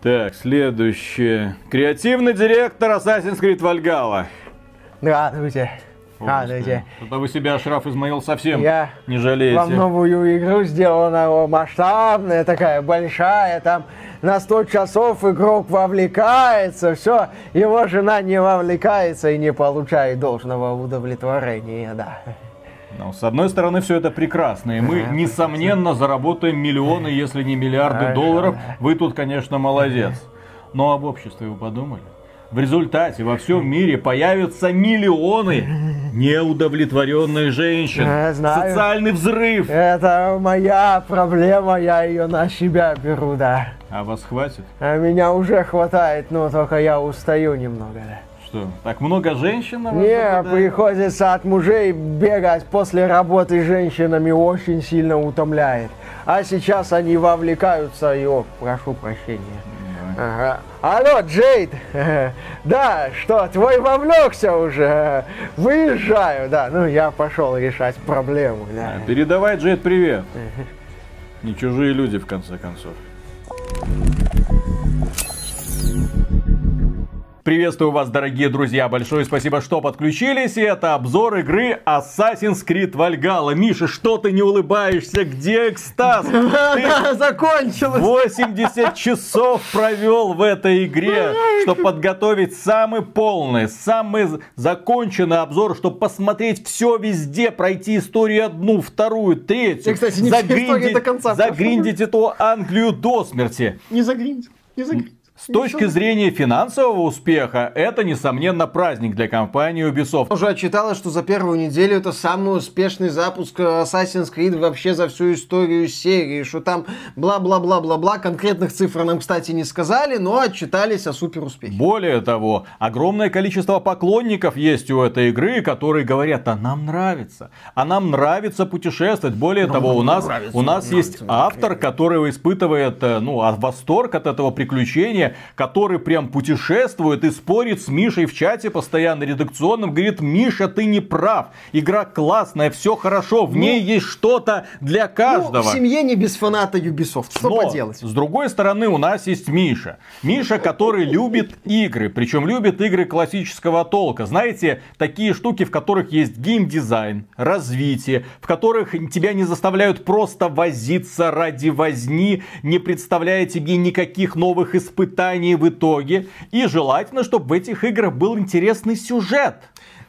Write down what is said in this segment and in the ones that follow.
Так, следующее. Креативный директор Assassin's Creed Valhalla. Здравствуйте. Здравствуйте. Что-то вы себя, Шраф Измаил, совсем Я не жалеете. Вам новую игру сделана масштабная, такая большая, там на 100 часов игрок вовлекается, все, его жена не вовлекается и не получает должного удовлетворения, да. Ну, с одной стороны, все это прекрасно, и мы, несомненно, заработаем миллионы, если не миллиарды долларов. Вы тут, конечно, молодец. Но об обществе вы подумали? В результате во всем мире появятся миллионы неудовлетворенных женщин. Я знаю. Социальный взрыв. Это моя проблема, я ее на себя беру, да. А вас хватит? А меня уже хватает, но только я устаю немного, да. Что, так много женщин на вас Не, приходится от мужей бегать после работы с женщинами очень сильно утомляет. А сейчас они вовлекаются и, о, прошу прощения. Ага. Алло, Джейд! Да, что, твой вовлекся уже? Выезжаю, да. Ну, я пошел решать проблему, да. А, Передавай, Джет, привет. Не чужие люди, в конце концов. Приветствую вас, дорогие друзья. Большое спасибо, что подключились. И это обзор игры Assassin's Creed Valhalla. Миша, что ты не улыбаешься? Где экстаз? Да, закончилось. 80 часов провел в этой игре, чтобы подготовить самый полный, самый законченный обзор, чтобы посмотреть все везде, пройти историю одну, вторую, третью. Я, кстати, не до конца загриндить эту Англию до смерти. Не загринь, не загринь. С точки зрения финансового успеха, это, несомненно, праздник для компании Ubisoft. Уже отчиталось, что за первую неделю это самый успешный запуск Assassin's Creed вообще за всю историю серии, что там бла-бла-бла-бла-бла, конкретных цифр нам, кстати, не сказали, но отчитались о супер успехе. Более того, огромное количество поклонников есть у этой игры, которые говорят, а нам нравится, а нам нравится путешествовать. Более того, у нас, у нас есть автор, который испытывает э, ну, а, восторг от этого приключения, который прям путешествует и спорит с Мишей в чате постоянно редакционным, говорит, Миша, ты не прав, игра классная, все хорошо, в ней есть что-то для каждого. Ну, в семье не без фаната Ubisoft, что Но, поделать? с другой стороны, у нас есть Миша. Миша, который любит игры, причем любит игры классического толка. Знаете, такие штуки, в которых есть геймдизайн, развитие, в которых тебя не заставляют просто возиться ради возни, не представляя тебе никаких новых испытаний в итоге. И желательно, чтобы в этих играх был интересный сюжет.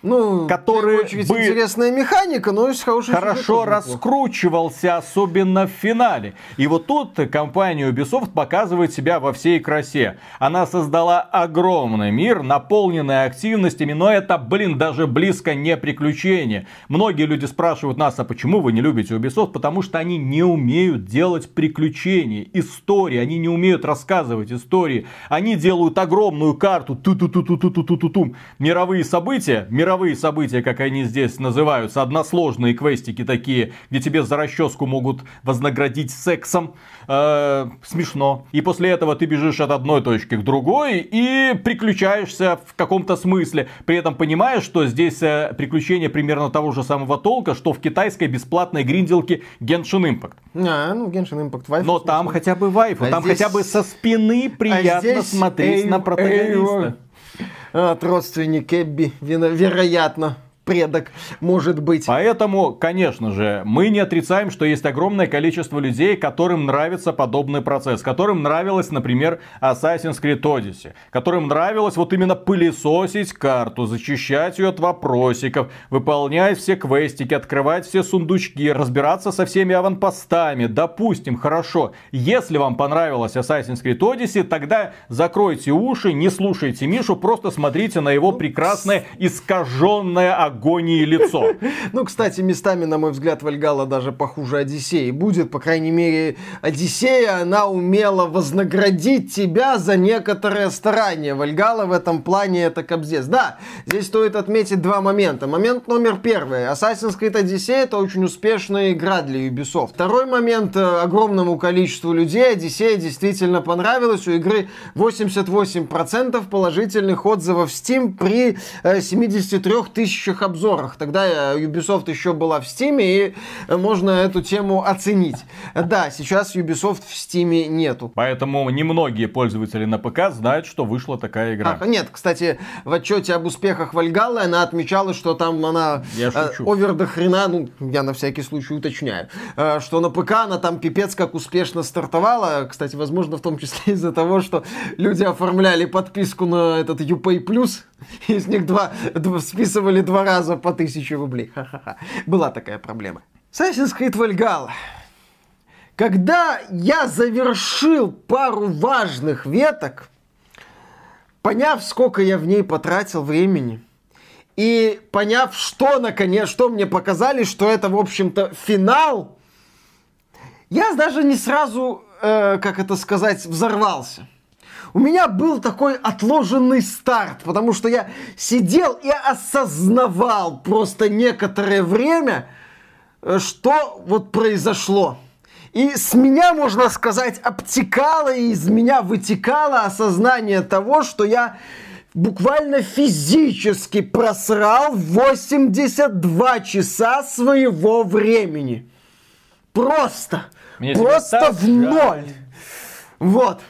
Ну, первую очередь, бы интересная механика, но и с хорошим хорошо раскручивался, особенно в финале. И вот тут компания Ubisoft показывает себя во всей красе. Она создала огромный мир, наполненный активностями, но это, блин, даже близко не приключение. Многие люди спрашивают нас, а почему вы не любите Ubisoft? Потому что они не умеют делать приключения, истории, они не умеют рассказывать истории. Они делают огромную карту, ту-ту-ту-ту-ту-ту-ту-ту, мировые события, мировые события, как они здесь называются, односложные квестики такие, где тебе за расческу могут вознаградить сексом. Э, смешно. И после этого ты бежишь от одной точки к другой и приключаешься в каком-то смысле. При этом понимаешь, что здесь э, приключения примерно того же самого толка, что в китайской бесплатной гринделке Genshin Impact. А, ну, Genshin Impact вайфу. Но там хотя бы вайфу, А там здесь- хотя бы со спины приятно здесь смотреть Эйв- на протагониста. Эйв- От родственник Эбби, вероятно, предок, может быть. Поэтому, конечно же, мы не отрицаем, что есть огромное количество людей, которым нравится подобный процесс, которым нравилось, например, Assassin's Creed Odyssey, которым нравилось вот именно пылесосить карту, зачищать ее от вопросиков, выполнять все квестики, открывать все сундучки, разбираться со всеми аванпостами. Допустим, хорошо, если вам понравилось Assassin's Creed Odyssey, тогда закройте уши, не слушайте Мишу, просто смотрите на его прекрасное искаженное агонией лицо. Ну, кстати, местами, на мой взгляд, Вальгала даже похуже Одиссеи. Будет, по крайней мере, Одиссея, она умела вознаградить тебя за некоторое старание. Вальгала в этом плане это кобздец. Да, здесь стоит отметить два момента. Момент номер первый. Assassin's Creed Odyssey это очень успешная игра для Ubisoft. Второй момент. э, Огромному количеству людей Одиссея действительно понравилась. У игры 88% положительных отзывов в Steam при э, 73 тысячах обзорах. Тогда Ubisoft еще была в Steam, и можно эту тему оценить. Да, сейчас Ubisoft в Steam нету. Поэтому немногие пользователи на ПК знают, что вышла такая игра. А, нет, кстати, в отчете об успехах Вальгаллы она отмечала, что там она я э, овер до хрена, ну, я на всякий случай уточняю, э, что на ПК она там пипец как успешно стартовала. Кстати, возможно, в том числе из-за того, что люди оформляли подписку на этот UPay Plus, из них два, списывали два раза по тысяче рублей. Ха-ха-ха. Была такая проблема. Assassin's Creed Valhalla. Когда я завершил пару важных веток, поняв, сколько я в ней потратил времени, и поняв, что наконец, что мне показали, что это, в общем-то, финал, я даже не сразу, э, как это сказать, взорвался. У меня был такой отложенный старт, потому что я сидел и осознавал просто некоторое время, э, что вот произошло. И с меня, можно сказать, обтекало, и из меня вытекало осознание того, что я буквально физически просрал 82 часа своего времени. Просто. Мне просто в ноль. Вот.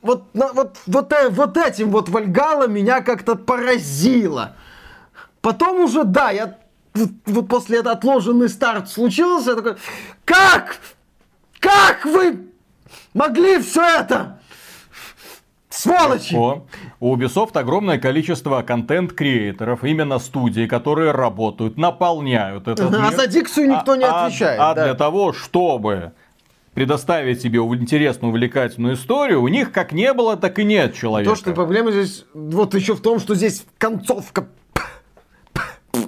Вот, вот, вот, э, вот этим вот Вальгала меня как-то поразило. Потом уже, да, я вот после этого отложенный старт случился, я такой, как? Как вы могли все это? Сволочи! У Ubisoft огромное количество контент-креаторов, именно студии, которые работают, наполняют этот а мир. А за дикцию никто а, не отвечает. А, а да. для того, чтобы предоставить себе интересную, увлекательную историю, у них как не было, так и нет человека. То, что проблема здесь вот еще в том, что здесь концовка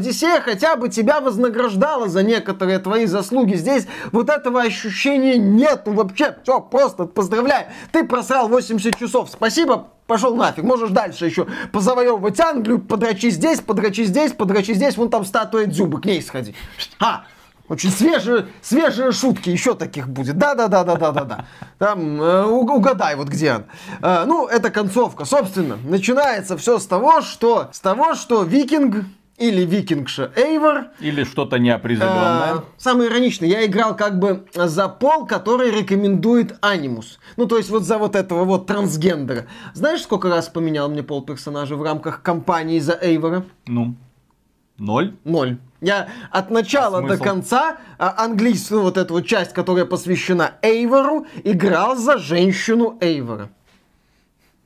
Одиссея хотя бы тебя вознаграждала за некоторые твои заслуги. Здесь вот этого ощущения нет. Вообще, все, просто поздравляю. Ты просрал 80 часов. Спасибо, пошел нафиг. Можешь дальше еще позавоевывать Англию, подрачи здесь, подрачи здесь, подрачи здесь. Вон там статуя Дзюбы, к ней сходи. А, очень свежие, свежие шутки, еще таких будет. Да-да-да-да-да-да-да. Там э, угадай, вот где он. Э, ну, это концовка. Собственно, начинается все с того, что с того, что викинг или викингша Эйвор. Или что-то неопределенное. Э, самое ироничное, я играл как бы за пол, который рекомендует анимус. Ну, то есть вот за вот этого вот трансгендера. Знаешь, сколько раз поменял мне пол персонажа в рамках кампании за Эйвора? Ну, ноль. Ноль. Я от начала а до конца а, английскую вот эту вот часть, которая посвящена Эйвору, играл за женщину Эйвора.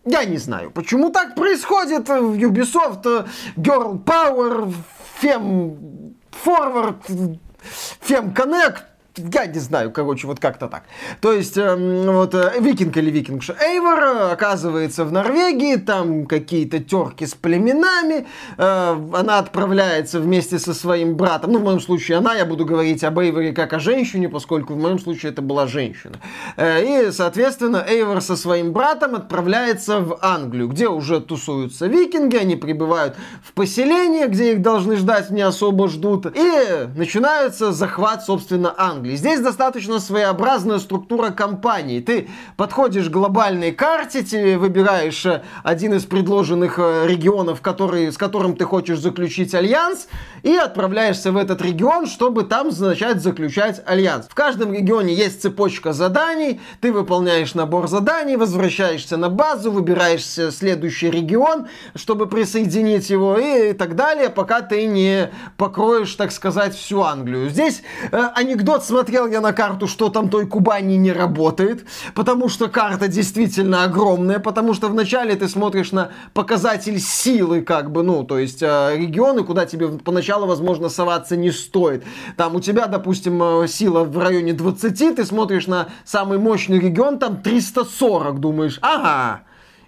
Я не знаю, почему так происходит в Ubisoft. Э, Girl Power, Fem Forward, Fem Connect я не знаю, короче, вот как-то так. То есть, э, вот э, викинг или викингша Эйвор э, оказывается в Норвегии, там какие-то терки с племенами, э, она отправляется вместе со своим братом, ну, в моем случае она, я буду говорить об Эйворе как о женщине, поскольку в моем случае это была женщина. Э, и, соответственно, Эйвор со своим братом отправляется в Англию, где уже тусуются викинги, они прибывают в поселение, где их должны ждать, не особо ждут, и начинается захват, собственно, Англии. Англии. Здесь достаточно своеобразная структура компании. Ты подходишь к глобальной карте, ты выбираешь э, один из предложенных э, регионов, который, с которым ты хочешь заключить альянс, и отправляешься в этот регион, чтобы там начать заключать альянс. В каждом регионе есть цепочка заданий, ты выполняешь набор заданий, возвращаешься на базу, выбираешь следующий регион, чтобы присоединить его и так далее, пока ты не покроешь, так сказать, всю Англию. Здесь э, анекдот с посмотрел я на карту, что там той Кубани не работает, потому что карта действительно огромная, потому что вначале ты смотришь на показатель силы, как бы, ну, то есть э, регионы, куда тебе поначалу, возможно, соваться не стоит. Там у тебя, допустим, э, сила в районе 20, ты смотришь на самый мощный регион, там 340, думаешь, ага,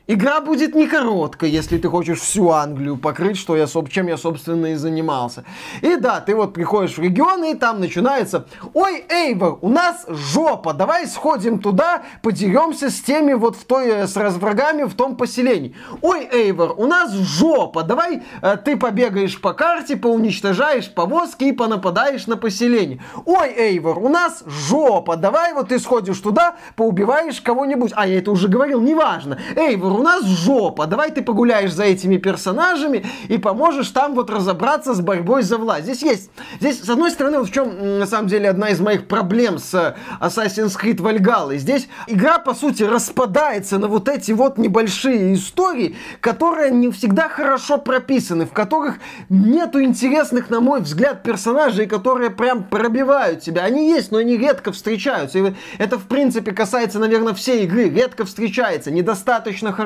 Игра будет не короткой, если ты хочешь всю Англию покрыть, что я, чем я, собственно, и занимался. И да, ты вот приходишь в регион, и там начинается, ой, Эйвор, у нас жопа, давай сходим туда, подеремся с теми вот в той, э, с врагами в том поселении. Ой, Эйвор, у нас жопа, давай э, ты побегаешь по карте, поуничтожаешь повозки и понападаешь на поселение. Ой, Эйвор, у нас жопа, давай вот ты сходишь туда, поубиваешь кого-нибудь. А, я это уже говорил, неважно. Эйвор, у нас жопа, давай ты погуляешь за этими персонажами и поможешь там вот разобраться с борьбой за власть. Здесь есть, здесь, с одной стороны, вот в чем, на самом деле, одна из моих проблем с Assassin's Creed Valhalla. Здесь игра, по сути, распадается на вот эти вот небольшие истории, которые не всегда хорошо прописаны, в которых нету интересных, на мой взгляд, персонажей, которые прям пробивают тебя. Они есть, но они редко встречаются. И это, в принципе, касается, наверное, всей игры. Редко встречается, недостаточно хорошо,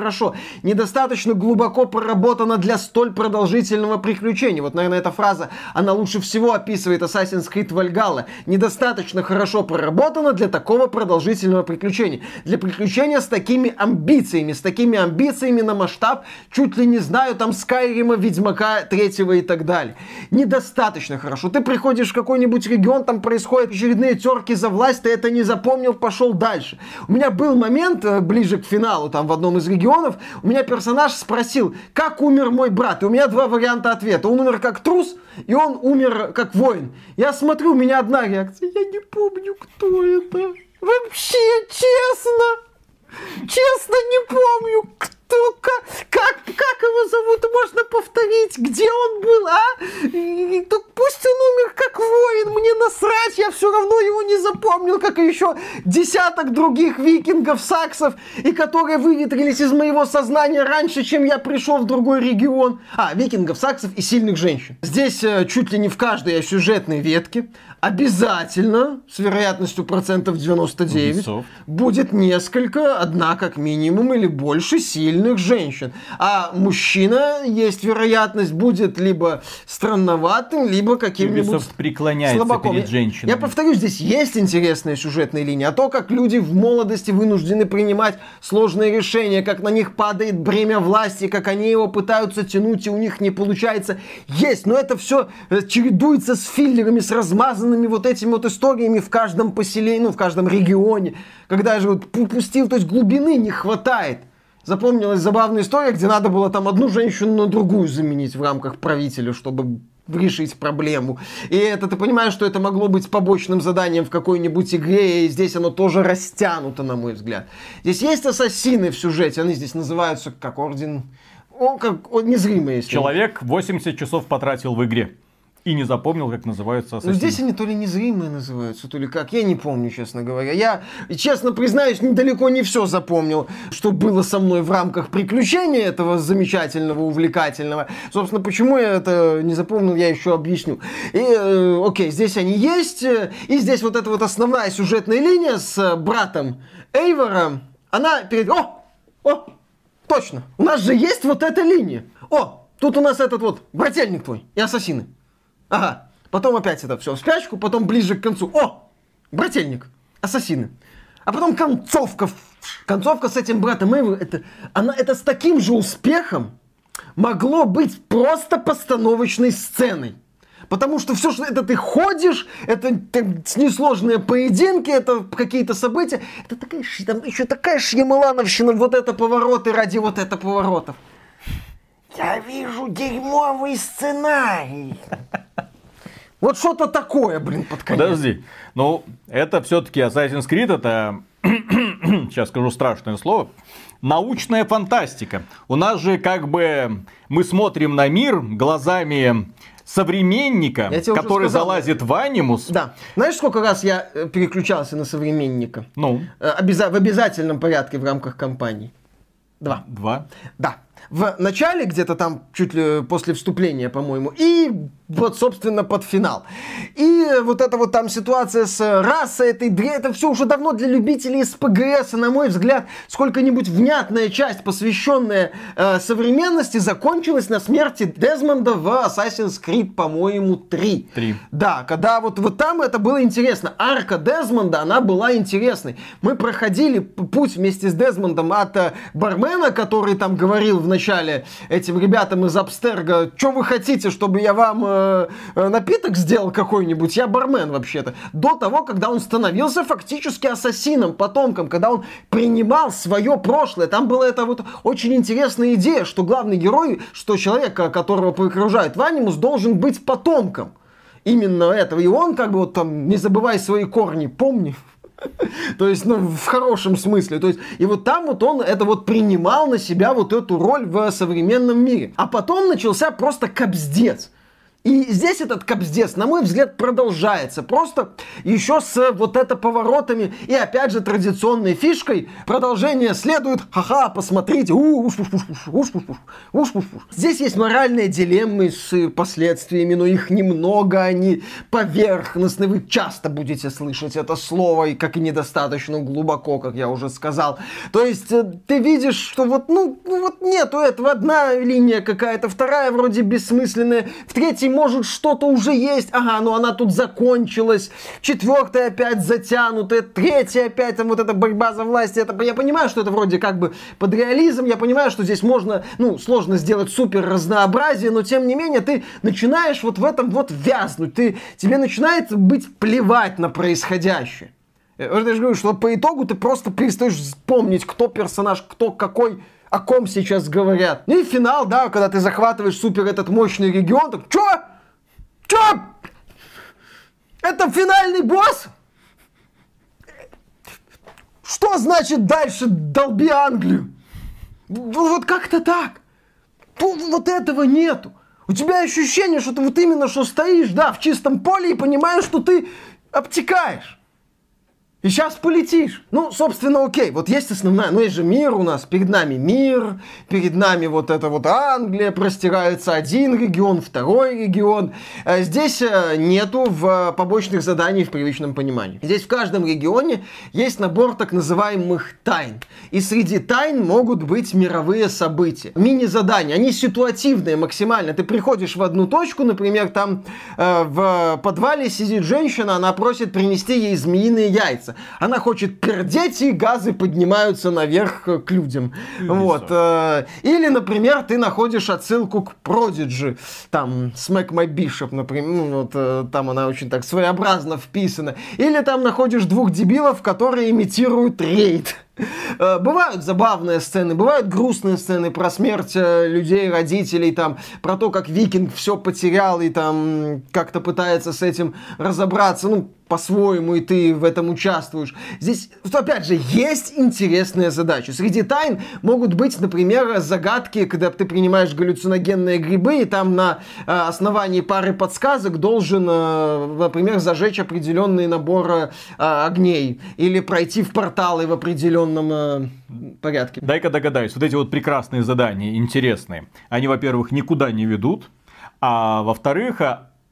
недостаточно глубоко проработано для столь продолжительного приключения. Вот, наверное, эта фраза, она лучше всего описывает Assassin's Creed Valhalla. Недостаточно хорошо проработано для такого продолжительного приключения. Для приключения с такими амбициями, с такими амбициями на масштаб, чуть ли не знаю, там Скайрима, Ведьмака третьего и так далее. Недостаточно хорошо. Ты приходишь в какой-нибудь регион, там происходят очередные терки за власть, ты это не запомнил, пошел дальше. У меня был момент э, ближе к финалу, там в одном из регионов, у меня персонаж спросил, как умер мой брат? И у меня два варианта ответа. Он умер как трус, и он умер как воин. Я смотрю, у меня одна реакция. Я не помню, кто это. Вообще, честно. Честно, не помню, кто как, как его зовут, можно повторить, где он был, а? И, то пусть он умер как воин, мне насрать, я все равно его не запомнил, как и еще десяток других викингов, саксов, и которые выветрились из моего сознания раньше, чем я пришел в другой регион. А, викингов, саксов и сильных женщин. Здесь э, чуть ли не в каждой сюжетной ветке обязательно, с вероятностью процентов 99, Ubisoft. будет несколько, одна как минимум, или больше сильных женщин. А мужчина, есть вероятность, будет либо странноватым, либо каким-нибудь Ubisoft преклоняется слабаком. перед женщинами. Я повторю, здесь есть интересная сюжетная линия, а то, как люди в молодости вынуждены принимать сложные решения, как на них падает бремя власти, как они его пытаются тянуть, и у них не получается, есть. Но это все э, чередуется с филлерами, с размазанными вот этими вот историями в каждом поселении, ну, в каждом регионе, когда же вот пустил, то есть глубины не хватает. Запомнилась забавная история, где надо было там одну женщину на другую заменить в рамках правителя, чтобы решить проблему. И это ты понимаешь, что это могло быть побочным заданием в какой-нибудь игре, и здесь оно тоже растянуто, на мой взгляд. Здесь есть ассасины в сюжете, они здесь называются как орден... Он как он незримый. Человек 80 часов потратил в игре. И не запомнил, как называются ассасины. Ну, здесь они то ли незримые называются, то ли как. Я не помню, честно говоря. Я, честно признаюсь, недалеко не все запомнил, что было со мной в рамках приключения этого замечательного, увлекательного. Собственно, почему я это не запомнил, я еще объясню. И, э, окей, здесь они есть. И здесь вот эта вот основная сюжетная линия с братом Эйвора, она перед... О! О! Точно! У нас же есть вот эта линия. О! Тут у нас этот вот брательник твой и ассасины. Ага. Потом опять это все в спячку, потом ближе к концу. О! Брательник. Ассасины. А потом концовка. Концовка с этим братом Эйвы, это, она, это с таким же успехом могло быть просто постановочной сценой. Потому что все, что это ты ходишь, это, это несложные поединки, это какие-то события. Это такая, там еще такая шьямалановщина, вот это повороты ради вот это поворотов. Я вижу дерьмовый сценарий. Вот что-то такое, блин, под конец. Подожди. Ну, это все-таки Assassin's Creed, это, сейчас скажу страшное слово, научная фантастика. У нас же как бы мы смотрим на мир глазами современника, который залазит в анимус. Да. Знаешь, сколько раз я э, переключался на современника? Ну? Э, обяза- в обязательном порядке в рамках кампании. Два. Два? Да. В начале, где-то там чуть ли после вступления, по-моему, и вот, собственно, под финал. И вот эта вот там ситуация с расой этой, это все уже давно для любителей СПГС, и, на мой взгляд, сколько-нибудь внятная часть, посвященная э, современности, закончилась на смерти Дезмонда в Assassin's Creed, по-моему, 3. 3. Да, когда вот, вот там это было интересно. Арка Дезмонда, она была интересной. Мы проходили путь вместе с Дезмондом от э, бармена, который там говорил в начале этим ребятам из Абстерга, что вы хотите, чтобы я вам э, Э, напиток сделал какой-нибудь, я бармен вообще-то, до того, когда он становился фактически ассасином, потомком, когда он принимал свое прошлое. Там была эта вот очень интересная идея, что главный герой, что человек, которого окружает в анимус, должен быть потомком именно этого. И он как бы вот там, не забывай свои корни, помни, То есть, ну, в хорошем смысле. То есть, и вот там вот он это вот принимал на себя вот эту роль в современном мире. А потом начался просто капздец. И здесь этот капздец, на мой взгляд, продолжается. Просто еще с вот это поворотами и опять же традиционной фишкой продолжение следует. Ха-ха, посмотрите. Здесь есть моральные дилеммы с последствиями, но их немного, они поверхностны. Вы часто будете слышать это слово, и как и недостаточно глубоко, как я уже сказал. То есть э, ты видишь, что вот, ну, ну вот нету этого. Одна линия какая-то, вторая вроде бессмысленная, в третьей может, что-то уже есть. Ага, ну она тут закончилась. Четвертая опять затянутая. Третья опять там вот эта борьба за власть. Это, я понимаю, что это вроде как бы под реализм. Я понимаю, что здесь можно, ну, сложно сделать супер разнообразие, но тем не менее ты начинаешь вот в этом вот вязнуть. Ты, тебе начинает быть плевать на происходящее. Я же говорю, что по итогу ты просто перестаешь помнить, кто персонаж, кто какой о ком сейчас говорят. Ну и финал, да, когда ты захватываешь супер этот мощный регион, так чё? Чё? Это финальный босс? Что значит дальше долби Англию? Вот как-то так. Тут вот этого нету. У тебя ощущение, что ты вот именно что стоишь, да, в чистом поле и понимаешь, что ты обтекаешь. И сейчас полетишь. Ну, собственно, окей. Вот есть основная. Ну, есть же мир у нас. Перед нами мир. Перед нами вот это вот Англия. Простирается один регион, второй регион. А здесь э, нету в побочных заданий в привычном понимании. Здесь в каждом регионе есть набор так называемых тайн. И среди тайн могут быть мировые события. Мини-задания. Они ситуативные максимально. Ты приходишь в одну точку, например, там э, в подвале сидит женщина, она просит принести ей змеиные яйца нравится. Она хочет пердеть, и газы поднимаются наверх к людям. И вот. Э, или, например, ты находишь отсылку к Prodigy, там, Smack My Bishop, например, ну, вот, э, там она очень так своеобразно вписана. Или там находишь двух дебилов, которые имитируют рейд. Э, бывают забавные сцены, бывают грустные сцены про смерть людей, родителей, там, про то, как викинг все потерял и там как-то пытается с этим разобраться. Ну, по-своему, и ты в этом участвуешь. Здесь, опять же, есть интересные задачи. Среди тайн могут быть, например, загадки, когда ты принимаешь галлюциногенные грибы, и там на э, основании пары подсказок должен, э, например, зажечь определенный набор э, огней, или пройти в порталы в определенном порядке. Дай-ка догадаюсь, вот эти вот прекрасные задания, интересные, они, во-первых, никуда не ведут, а во-вторых,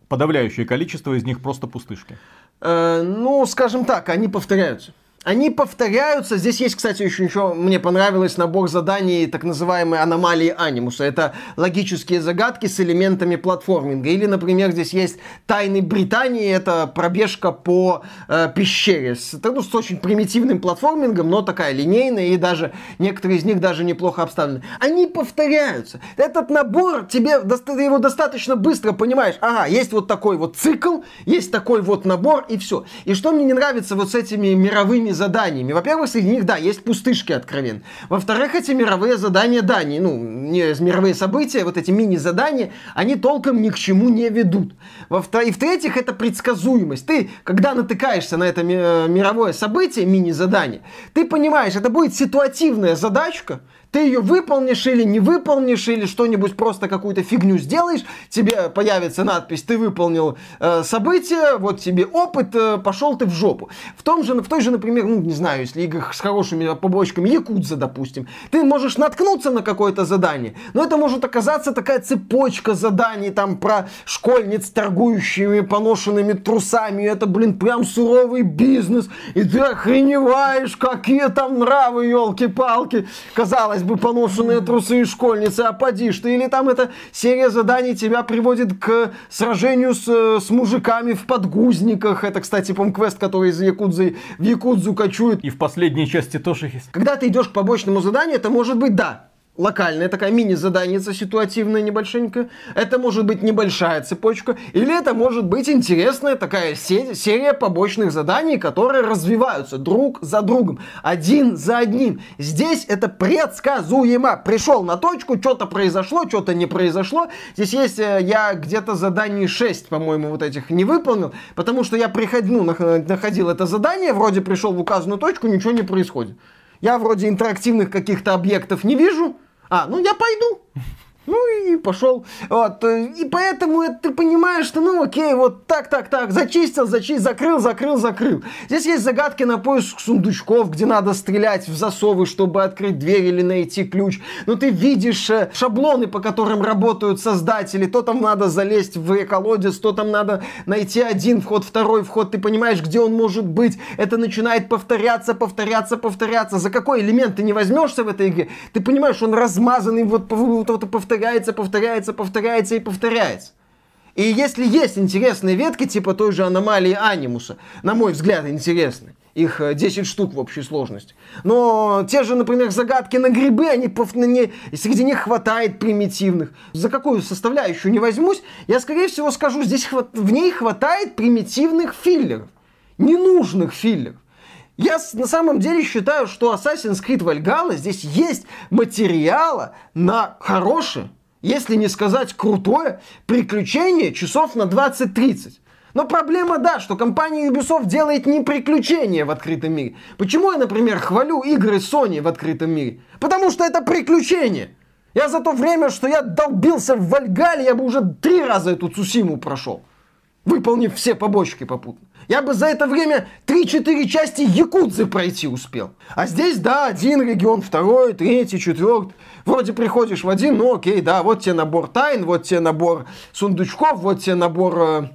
подавляющее количество из них просто пустышки. Э, ну, скажем так, они повторяются. Они повторяются. Здесь есть, кстати, еще ничего. Мне понравилось набор заданий так называемой аномалии анимуса. Это логические загадки с элементами платформинга. Или, например, здесь есть тайны Британии. Это пробежка по э, пещере. С, ну, с очень примитивным платформингом, но такая линейная. И даже некоторые из них даже неплохо обставлены. Они повторяются. Этот набор тебе, ты его достаточно быстро понимаешь. Ага, есть вот такой вот цикл, есть такой вот набор и все. И что мне не нравится вот с этими мировыми заданиями. Во-первых, среди них, да, есть пустышки откровенно. Во-вторых, эти мировые задания, да, не, ну, не мировые события, вот эти мини-задания, они толком ни к чему не ведут. Во-вторых, и в-третьих, это предсказуемость. Ты, когда натыкаешься на это мировое событие, мини-задание, ты понимаешь, это будет ситуативная задачка, ты ее выполнишь или не выполнишь, или что-нибудь просто какую-то фигню сделаешь, тебе появится надпись, ты выполнил э, событие, вот тебе опыт, э, пошел ты в жопу. В, том же, в той же, например, ну, не знаю, если играх с хорошими побочками, Якудза, допустим, ты можешь наткнуться на какое-то задание, но это может оказаться такая цепочка заданий, там, про школьниц, торгующими поношенными трусами, это, блин, прям суровый бизнес, и ты охреневаешь, какие там нравы, елки-палки. Казалось казалось бы, поношенные трусы и школьницы, а поди ты, или там эта серия заданий тебя приводит к сражению с, с мужиками в подгузниках. Это, кстати, по квест, который из Якудзы в Якудзу кочует. И в последней части тоже есть. Когда ты идешь к побочному заданию, это может быть, да, локальная такая мини-заданица ситуативная небольшенькая. Это может быть небольшая цепочка. Или это может быть интересная такая серия побочных заданий, которые развиваются друг за другом. Один за одним. Здесь это предсказуемо. Пришел на точку, что-то произошло, что-то не произошло. Здесь есть, э, я где-то заданий 6, по-моему, вот этих не выполнил. Потому что я приходил, ну, находил это задание, вроде пришел в указанную точку, ничего не происходит. Я вроде интерактивных каких-то объектов не вижу, а, ну я пойду. Ну и пошел. Вот. И поэтому ты понимаешь, что ну окей, вот так, так, так, зачистил, зачистил, закрыл, закрыл, закрыл. Здесь есть загадки на поиск сундучков, где надо стрелять в засовы, чтобы открыть дверь или найти ключ. Но ты видишь э, шаблоны, по которым работают создатели. То там надо залезть в колодец, то там надо найти один вход, второй вход. Ты понимаешь, где он может быть. Это начинает повторяться, повторяться, повторяться. За какой элемент ты не возьмешься в этой игре, ты понимаешь, он размазанный, вот, вот, вот повторяется повторяется, повторяется, повторяется и повторяется. И если есть интересные ветки, типа той же аномалии анимуса, на мой взгляд, интересны. Их 10 э, штук в общей сложности. Но те же, например, загадки на грибы, они, не, среди них хватает примитивных. За какую составляющую не возьмусь, я, скорее всего, скажу, здесь хват, в ней хватает примитивных филлеров. Ненужных филлеров. Я на самом деле считаю, что Assassin's Creed Valhalla здесь есть материала на хорошее, если не сказать крутое, приключение часов на 20-30. Но проблема, да, что компания Ubisoft делает не приключения в открытом мире. Почему я, например, хвалю игры Sony в открытом мире? Потому что это приключение. Я за то время, что я долбился в Вальгале, я бы уже три раза эту Цусиму прошел, выполнив все побочки попутно. Я бы за это время 3-4 части Якудзы пройти успел. А здесь, да, один регион, второй, третий, четвертый. Вроде приходишь в один, ну окей, да, вот тебе набор тайн, вот тебе набор сундучков, вот тебе набор э,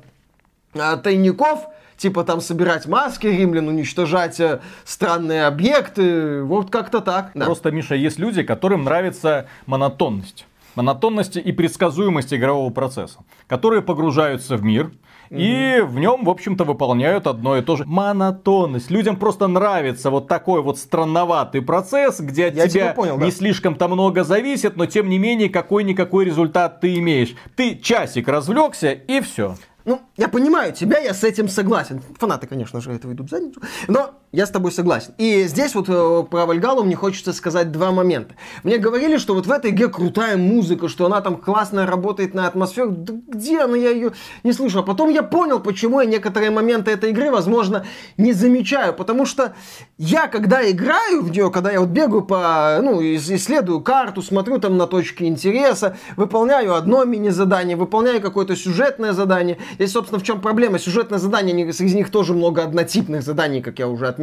э, тайников, типа там собирать маски римлян, уничтожать э, странные объекты, вот как-то так. Да. Просто, Миша, есть люди, которым нравится монотонность монотонности и предсказуемости игрового процесса, которые погружаются в мир, и в нем, в общем-то, выполняют одно и то же. Монотонность. Людям просто нравится вот такой вот странноватый процесс, где от Я тебя понял, не да. слишком-то много зависит, но тем не менее какой-никакой результат ты имеешь. Ты часик развлекся и все. Ну, я понимаю тебя, я с этим согласен. Фанаты, конечно же, этого идут в задницу. Но я с тобой согласен. И здесь вот э, про Вальгалу мне хочется сказать два момента. Мне говорили, что вот в этой игре крутая музыка, что она там классно работает на атмосферу. Да где она? Я ее не слышу. А потом я понял, почему я некоторые моменты этой игры, возможно, не замечаю. Потому что я, когда играю в нее, когда я вот бегаю по, ну, исследую карту, смотрю там на точки интереса, выполняю одно мини-задание, выполняю какое-то сюжетное задание, Здесь, собственно, в чем проблема. Сюжетное задание, среди них тоже много однотипных заданий, как я уже отметил.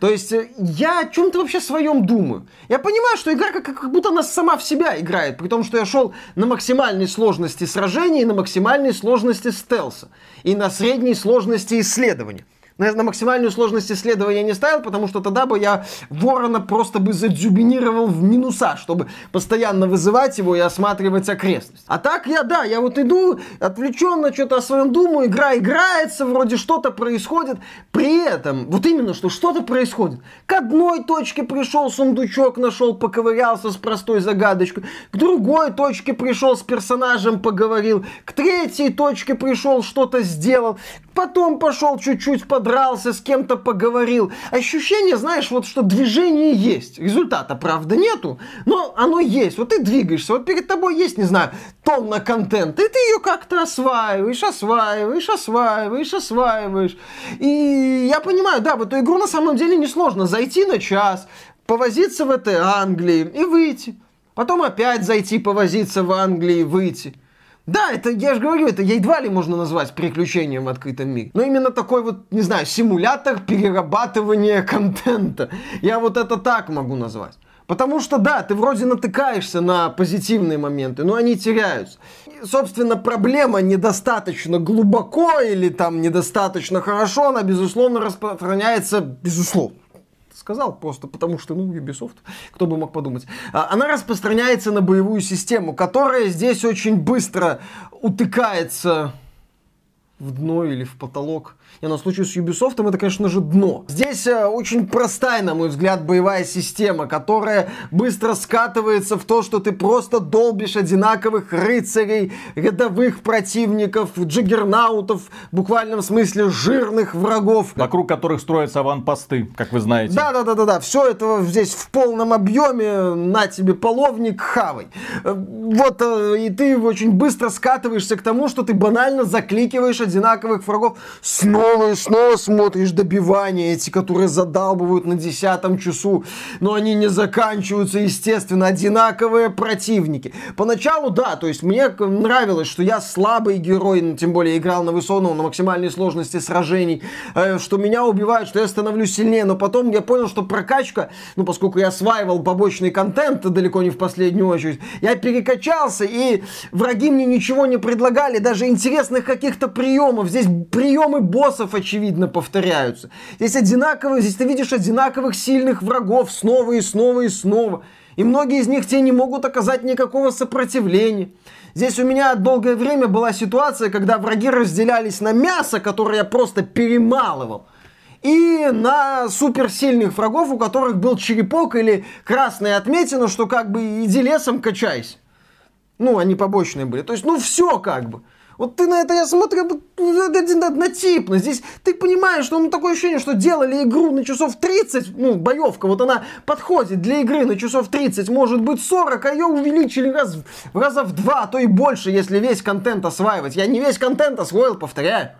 То есть э, я о чем-то вообще своем думаю. Я понимаю, что игра как, как будто она сама в себя играет, при том, что я шел на максимальной сложности сражений, на максимальной сложности стелса и на средней сложности исследования на, на максимальную сложность исследования не ставил, потому что тогда бы я ворона просто бы задзюбинировал в минуса, чтобы постоянно вызывать его и осматривать окрестность. А так я, да, я вот иду, отвлеченно что-то о своем думаю, игра играется, вроде что-то происходит. При этом, вот именно, что что-то происходит. К одной точке пришел сундучок, нашел, поковырялся с простой загадочкой. К другой точке пришел с персонажем, поговорил. К третьей точке пришел, что-то сделал. Потом пошел чуть-чуть подрался, с кем-то поговорил. Ощущение, знаешь, вот что движение есть. Результата, правда, нету, но оно есть. Вот ты двигаешься, вот перед тобой есть, не знаю, тонна контента, и ты ее как-то осваиваешь, осваиваешь, осваиваешь, осваиваешь. И я понимаю, да, в эту игру на самом деле несложно зайти на час, повозиться в этой Англии и выйти. Потом опять зайти, повозиться в Англии и выйти. Да, это, я же говорю, это едва ли можно назвать приключением в открытом мире. Но именно такой вот, не знаю, симулятор перерабатывания контента. Я вот это так могу назвать. Потому что, да, ты вроде натыкаешься на позитивные моменты, но они теряются. И, собственно, проблема недостаточно глубоко или там недостаточно хорошо, она, безусловно, распространяется, безусловно сказал, просто потому что, ну, Ubisoft, кто бы мог подумать. А, она распространяется на боевую систему, которая здесь очень быстро утыкается в дно или в потолок. И на случай с Ubisoft это, конечно же, дно. Здесь э, очень простая, на мой взгляд, боевая система, которая быстро скатывается в то, что ты просто долбишь одинаковых рыцарей, рядовых противников, джиггернаутов, в буквальном смысле жирных врагов. Вокруг которых строятся аванпосты, как вы знаете. Да-да-да-да, все это здесь в полном объеме, на тебе половник, хавай. Э, вот, э, и ты очень быстро скатываешься к тому, что ты банально закликиваешь одинаковых врагов снова и снова смотришь добивания эти, которые задалбывают на десятом часу, но они не заканчиваются, естественно, одинаковые противники. Поначалу, да, то есть мне нравилось, что я слабый герой, ну, тем более играл на высоком, на максимальной сложности сражений, э, что меня убивают, что я становлюсь сильнее, но потом я понял, что прокачка, ну, поскольку я осваивал побочный контент далеко не в последнюю очередь, я перекачался, и враги мне ничего не предлагали, даже интересных каких-то приемов. Здесь приемы боссов, очевидно, повторяются. Здесь одинаковые, здесь ты видишь одинаковых сильных врагов снова и снова и снова. И многие из них тебе не могут оказать никакого сопротивления. Здесь у меня долгое время была ситуация, когда враги разделялись на мясо, которое я просто перемалывал, и на суперсильных врагов, у которых был черепок или красная отметина, что как бы иди лесом качайся. Ну, они побочные были. То есть, ну, все как бы. Вот ты на это, я смотрю, однотипно. Здесь ты понимаешь, что ну, такое ощущение, что делали игру на часов 30, ну, боевка, вот она подходит для игры на часов 30, может быть 40, а ее увеличили раз, раза в два, а то и больше, если весь контент осваивать. Я не весь контент освоил, повторяю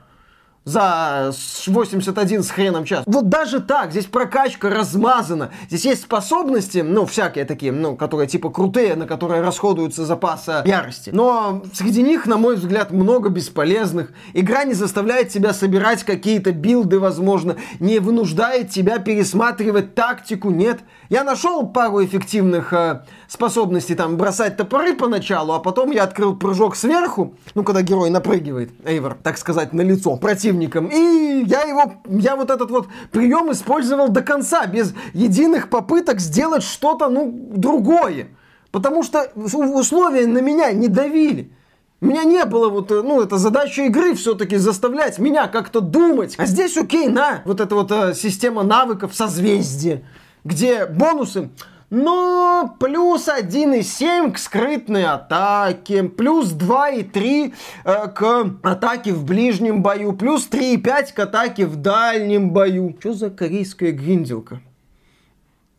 за 81 с хреном час. Вот даже так, здесь прокачка размазана. Здесь есть способности, ну, всякие такие, ну, которые типа крутые, на которые расходуются запасы ярости. Но среди них, на мой взгляд, много бесполезных. Игра не заставляет тебя собирать какие-то билды, возможно, не вынуждает тебя пересматривать тактику, нет. Я нашел пару эффективных э, способностей, там, бросать топоры поначалу, а потом я открыл прыжок сверху, ну, когда герой напрыгивает, Эйвор, так сказать, на лицо против противником. И я его, я вот этот вот прием использовал до конца, без единых попыток сделать что-то, ну, другое. Потому что условия на меня не давили. У меня не было вот, ну, это задача игры все-таки заставлять меня как-то думать. А здесь, окей, на, вот эта вот э, система навыков созвездия, где бонусы, но плюс 1,7 к скрытной атаке, плюс 2,3 э, к атаке в ближнем бою, плюс 3,5 к атаке в дальнем бою. Что за корейская гринделка?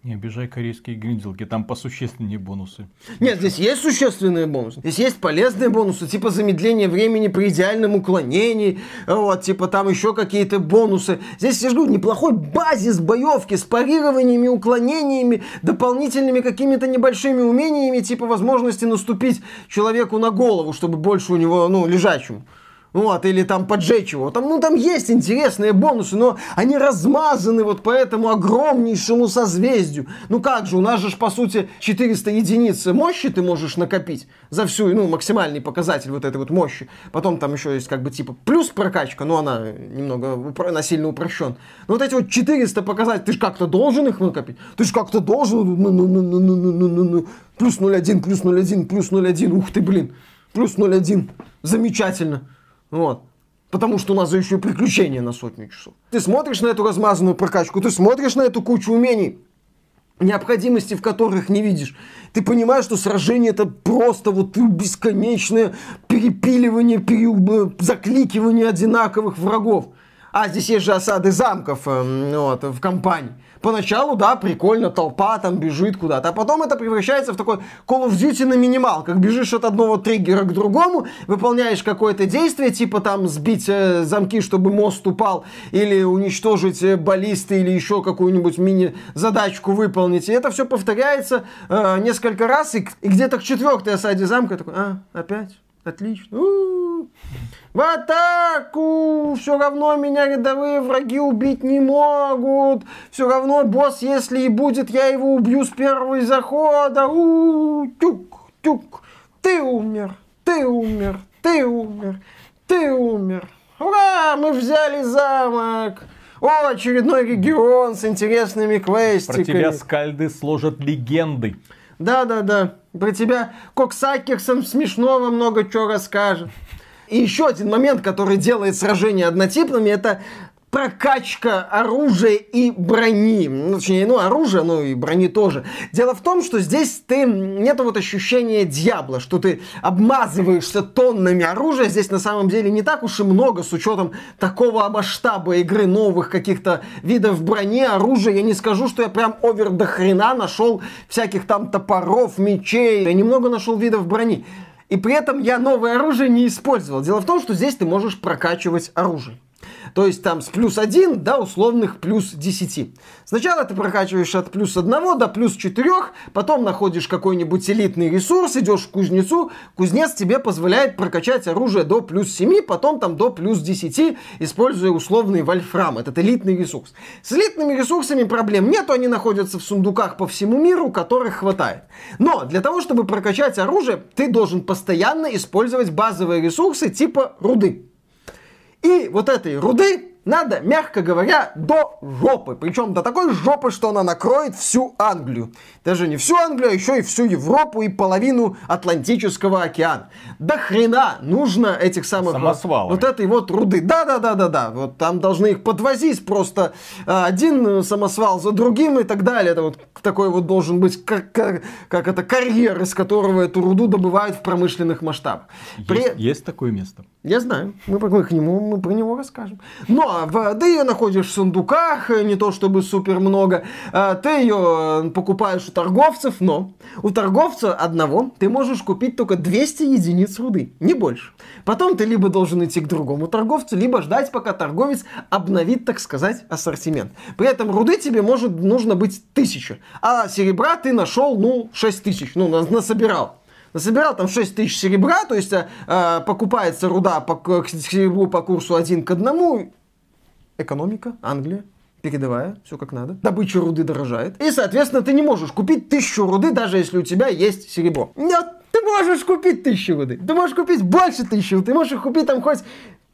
Не обижай корейские гринделки, там посущественнее бонусы. Нет, здесь есть существенные бонусы. Здесь есть полезные бонусы, типа замедление времени при идеальном уклонении, вот, типа там еще какие-то бонусы. Здесь, я говорю, неплохой базис боевки с парированиями, уклонениями, дополнительными какими-то небольшими умениями, типа возможности наступить человеку на голову, чтобы больше у него, ну, лежачему вот, или там поджечь его. Там, ну, там есть интересные бонусы, но они размазаны вот по этому огромнейшему созвездию. Ну как же, у нас же, ж, по сути, 400 единиц мощи ты можешь накопить за всю, ну, максимальный показатель вот этой вот мощи. Потом там еще есть как бы типа плюс прокачка, но она немного упро- насильно упрощен. Но вот эти вот 400 показателей, ты же как-то должен их накопить. Ты же как-то должен... Ну, ну, ну, плюс 0,1, плюс 0,1, плюс 0,1. Ух ты, блин. Плюс 0,1. Замечательно. Вот. Потому что у нас еще приключения на сотню часов. Ты смотришь на эту размазанную прокачку, ты смотришь на эту кучу умений, необходимости в которых не видишь. Ты понимаешь, что сражение это просто вот бесконечное перепиливание, пере... закликивание одинаковых врагов. А здесь есть же осады замков э, вот, в компании. Поначалу, да, прикольно, толпа там бежит куда-то, а потом это превращается в такой Call of Duty на минимал, как бежишь от одного триггера к другому, выполняешь какое-то действие, типа там сбить э, замки, чтобы мост упал, или уничтожить э, баллисты, или еще какую-нибудь мини-задачку выполнить. И это все повторяется э, несколько раз, и, и где-то к четвертой осаде замка такой, а, опять? Отлично. У-у-у. В атаку! Все равно меня рядовые враги убить не могут. Все равно босс, если и будет, я его убью с первого захода. У-у-у. Тюк, тюк. Ты умер, ты умер, ты умер, ты умер. Ура! Мы взяли замок! О, очередной регион с интересными квестиками. Про тебя скальды сложат легенды. Да-да-да. Про тебя Коксакерсон смешного много чего расскажет. И еще один момент, который делает сражения однотипными, это прокачка оружия и брони. Ну, точнее, ну, оружия, ну и брони тоже. Дело в том, что здесь ты нету вот ощущения дьявола, что ты обмазываешься тоннами оружия. Здесь на самом деле не так уж и много с учетом такого масштаба игры новых каких-то видов брони, оружия. Я не скажу, что я прям овер до хрена нашел всяких там топоров, мечей. Я немного нашел видов брони. И при этом я новое оружие не использовал. Дело в том, что здесь ты можешь прокачивать оружие. То есть там с плюс 1 до условных плюс 10. Сначала ты прокачиваешь от плюс 1 до плюс 4, потом находишь какой-нибудь элитный ресурс, идешь к кузнецу, кузнец тебе позволяет прокачать оружие до плюс 7, потом там до плюс 10, используя условный вольфрам, этот элитный ресурс. С элитными ресурсами проблем нет, они находятся в сундуках по всему миру, которых хватает. Но для того, чтобы прокачать оружие, ты должен постоянно использовать базовые ресурсы типа руды. И вот этой руды надо, мягко говоря, до жопы. Причем до такой жопы, что она накроет всю Англию. Даже не всю Англию, а еще и всю Европу и половину Атлантического океана. До хрена нужно этих самых... Самосвалы. Вот этой вот руды. Да-да-да-да-да. Вот там должны их подвозить просто а, один самосвал за другим и так далее. Это вот такой вот должен быть, как, как, как это, карьер, из которого эту руду добывают в промышленных масштабах. Есть, При... есть такое место. Я знаю. Мы, мы, к нему, мы про него расскажем. Но в, ты ее находишь в сундуках, э, не то чтобы супер много. Э, ты ее э, покупаешь у торговцев, но у торговца одного ты можешь купить только 200 единиц руды, не больше. Потом ты либо должен идти к другому торговцу, либо ждать, пока торговец обновит, так сказать, ассортимент. При этом руды тебе может нужно быть тысяча, а серебра ты нашел, ну, 6 тысяч, ну, насобирал насобирал там 6 тысяч серебра, то есть э, покупается руда по, к серебру по курсу 1 к 1, экономика, Англия, передовая, все как надо. Добыча руды дорожает. И, соответственно, ты не можешь купить тысячу руды, даже если у тебя есть серебро. Нет, ты можешь купить тысячу руды. Ты можешь купить больше тысячи Ты можешь купить там хоть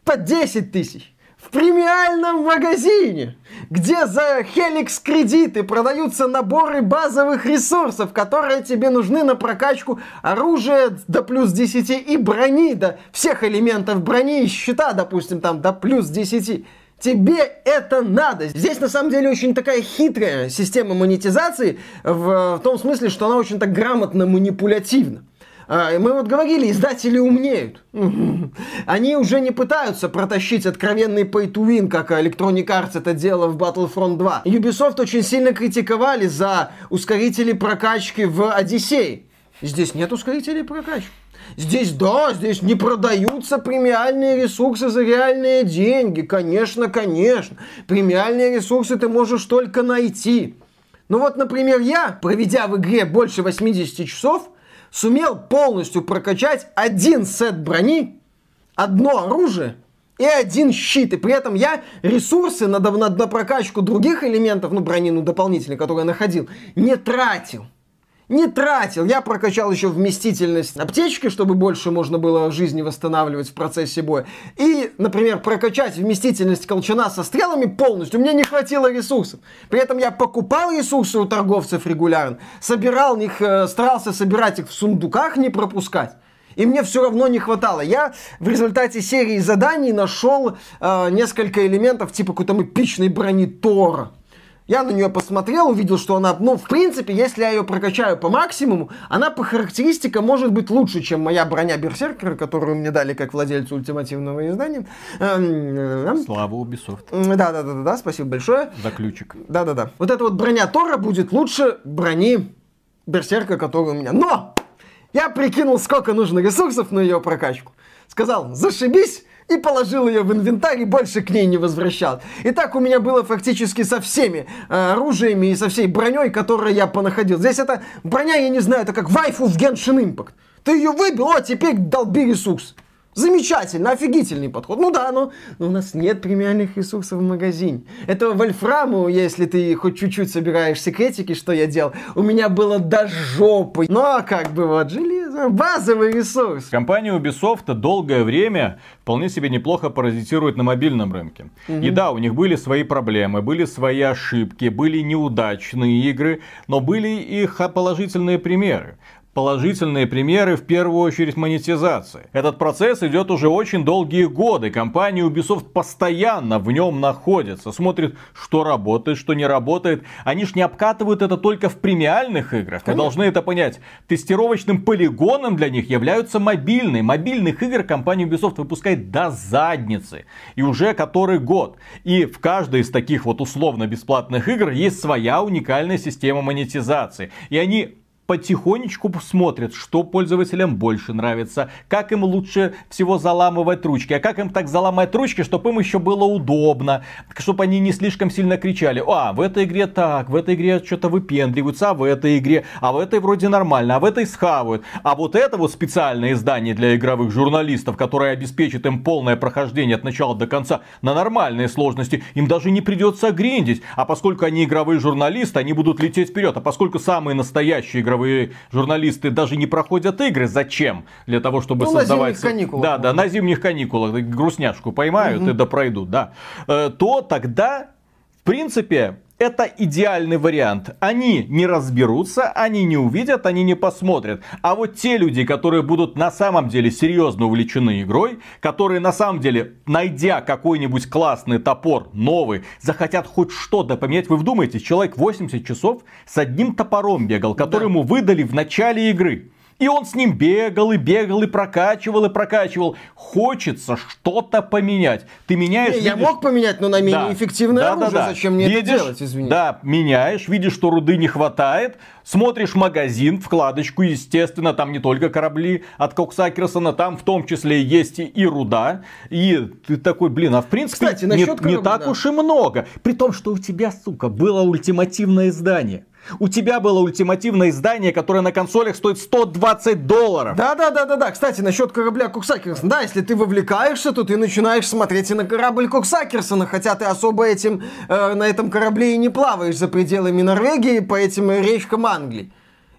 по 10 тысяч. В премиальном магазине, где за Хеликс кредиты продаются наборы базовых ресурсов, которые тебе нужны на прокачку оружия до плюс 10 и брони, до всех элементов брони и щита, допустим, там до плюс 10. Тебе это надо. Здесь на самом деле очень такая хитрая система монетизации в, в том смысле, что она очень так грамотно манипулятивна. А, мы вот говорили, издатели умнеют. Они уже не пытаются протащить откровенный pay to win, как Electronic Arts это делала в Battlefront 2. Ubisoft очень сильно критиковали за ускорители прокачки в Odyssey. Здесь нет ускорителей прокачки. Здесь, да, здесь не продаются премиальные ресурсы за реальные деньги. Конечно, конечно. Премиальные ресурсы ты можешь только найти. Ну вот, например, я, проведя в игре больше 80 часов, сумел полностью прокачать один сет брони, одно оружие и один щит. И при этом я ресурсы на, на, на прокачку других элементов, ну, брони, ну, дополнительные, которые я находил, не тратил не тратил. Я прокачал еще вместительность аптечки, чтобы больше можно было жизни восстанавливать в процессе боя. И, например, прокачать вместительность колчана со стрелами полностью. Мне не хватило ресурсов. При этом я покупал ресурсы у торговцев регулярно, собирал их, э, старался собирать их в сундуках, не пропускать. И мне все равно не хватало. Я в результате серии заданий нашел э, несколько элементов типа какой-то эпичной брони Тора я на нее посмотрел, увидел, что она, ну, в принципе, если я ее прокачаю по максимуму, она по характеристикам может быть лучше, чем моя броня Берсеркера, которую мне дали как владельцу ультимативного издания. Эм, Слава Ubisoft. Да, да, да, да, спасибо большое. За ключик. Да, да, да. Вот эта вот броня Тора будет лучше брони Берсерка, которая у меня. Но! Я прикинул, сколько нужно ресурсов на ее прокачку. Сказал, зашибись, и положил ее в инвентарь и больше к ней не возвращал. И так у меня было фактически со всеми э, оружиями и со всей броней, которые я понаходил. Здесь это броня, я не знаю, это как вайфу в Genshin Impact. Ты ее выбил, а теперь долби ресурс. Замечательно, офигительный подход. Ну да, но, но у нас нет премиальных ресурсов в магазине. Это вольфраму, если ты хоть чуть-чуть собираешь секретики, что я делал, у меня было до жопы. Ну а как бы вот, железо, базовый ресурс. Компания Ubisoft долгое время вполне себе неплохо паразитирует на мобильном рынке. Угу. И да, у них были свои проблемы, были свои ошибки, были неудачные игры, но были их положительные примеры. Положительные примеры в первую очередь монетизации. Этот процесс идет уже очень долгие годы. Компания Ubisoft постоянно в нем находится, смотрит, что работает, что не работает. Они ж не обкатывают это только в премиальных играх. Вы должны это понять. Тестировочным полигоном для них являются мобильные. Мобильных игр компания Ubisoft выпускает до задницы. И уже который год. И в каждой из таких вот условно бесплатных игр есть своя уникальная система монетизации. И они потихонечку смотрят, что пользователям больше нравится, как им лучше всего заламывать ручки, а как им так заламывать ручки, чтобы им еще было удобно, чтобы они не слишком сильно кричали, а, в этой игре так, в этой игре что-то выпендриваются, а в этой игре, а в этой вроде нормально, а в этой схавают. А вот это вот специальное издание для игровых журналистов, которое обеспечит им полное прохождение от начала до конца на нормальные сложности, им даже не придется гриндить. А поскольку они игровые журналисты, они будут лететь вперед. А поскольку самые настоящие игровые игровые журналисты даже не проходят игры. Зачем? Для того, чтобы ну, создавать... На зимних каникулах. Да, да, на зимних каникулах грустняшку поймают угу. и да пройдут, да. Э, то тогда, в принципе, это идеальный вариант. Они не разберутся, они не увидят, они не посмотрят. А вот те люди, которые будут на самом деле серьезно увлечены игрой, которые на самом деле, найдя какой-нибудь классный топор, новый, захотят хоть что-то поменять. Вы вдумайтесь, человек 80 часов с одним топором бегал, который да. ему выдали в начале игры. И он с ним бегал и бегал и прокачивал и прокачивал. Хочется что-то поменять. Ты меняешь... Не, видишь... Я мог поменять, но на менее да. эффективное да, оружие. Да, да. Зачем мне видишь, это делать, извините? Да, меняешь, видишь, что руды не хватает. Смотришь магазин, вкладочку, естественно, там не только корабли от Коксакерсона, там в том числе есть и руда. И ты такой, блин, а в принципе Кстати, не, не так уж и много. При том, что у тебя, сука, было ультимативное издание. У тебя было ультимативное издание, которое на консолях стоит 120 долларов. Да, да, да, да, да. Кстати, насчет корабля Коксакерсона. Да, если ты вовлекаешься, то ты начинаешь смотреть и на корабль Коксакерсона, хотя ты особо этим э, на этом корабле и не плаваешь за пределами Норвегии по этим речкам Англии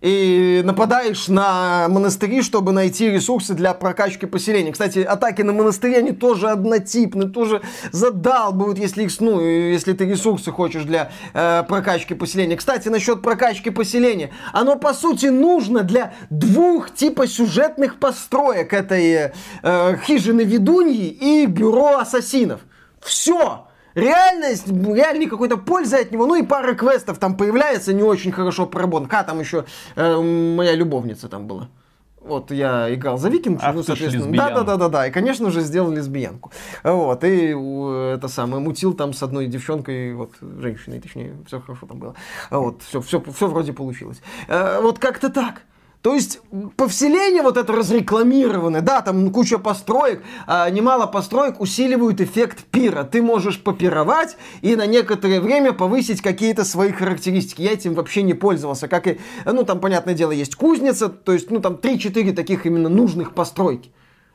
и нападаешь на монастыри, чтобы найти ресурсы для прокачки поселения. Кстати, атаки на монастыри, они тоже однотипны, тоже задалбывают, если, их, ну, если ты ресурсы хочешь для э, прокачки поселения. Кстати, насчет прокачки поселения. Оно, по сути, нужно для двух типа сюжетных построек этой э, хижины ведуньи и бюро ассасинов. Все! Реальность, реальной какой-то пользы от него. Ну и пара квестов там появляется, не очень хорошо проработан. Ка, там еще э, моя любовница там была. Вот я играл за викинг, Ах, ну, соответственно. Да, да, да, да, да. И, конечно же, сделал лесбиянку. Вот. И это самое, мутил там с одной девчонкой, вот, женщиной, точнее, все хорошо там было. Вот, все, все, все вроде получилось. Э, вот как-то так. То есть по вселенной вот это разрекламированное, да, там куча построек, а немало построек усиливают эффект пира. Ты можешь попировать и на некоторое время повысить какие-то свои характеристики. Я этим вообще не пользовался. Как и, ну там, понятное дело, есть кузница, то есть, ну там 3-4 таких именно нужных постройки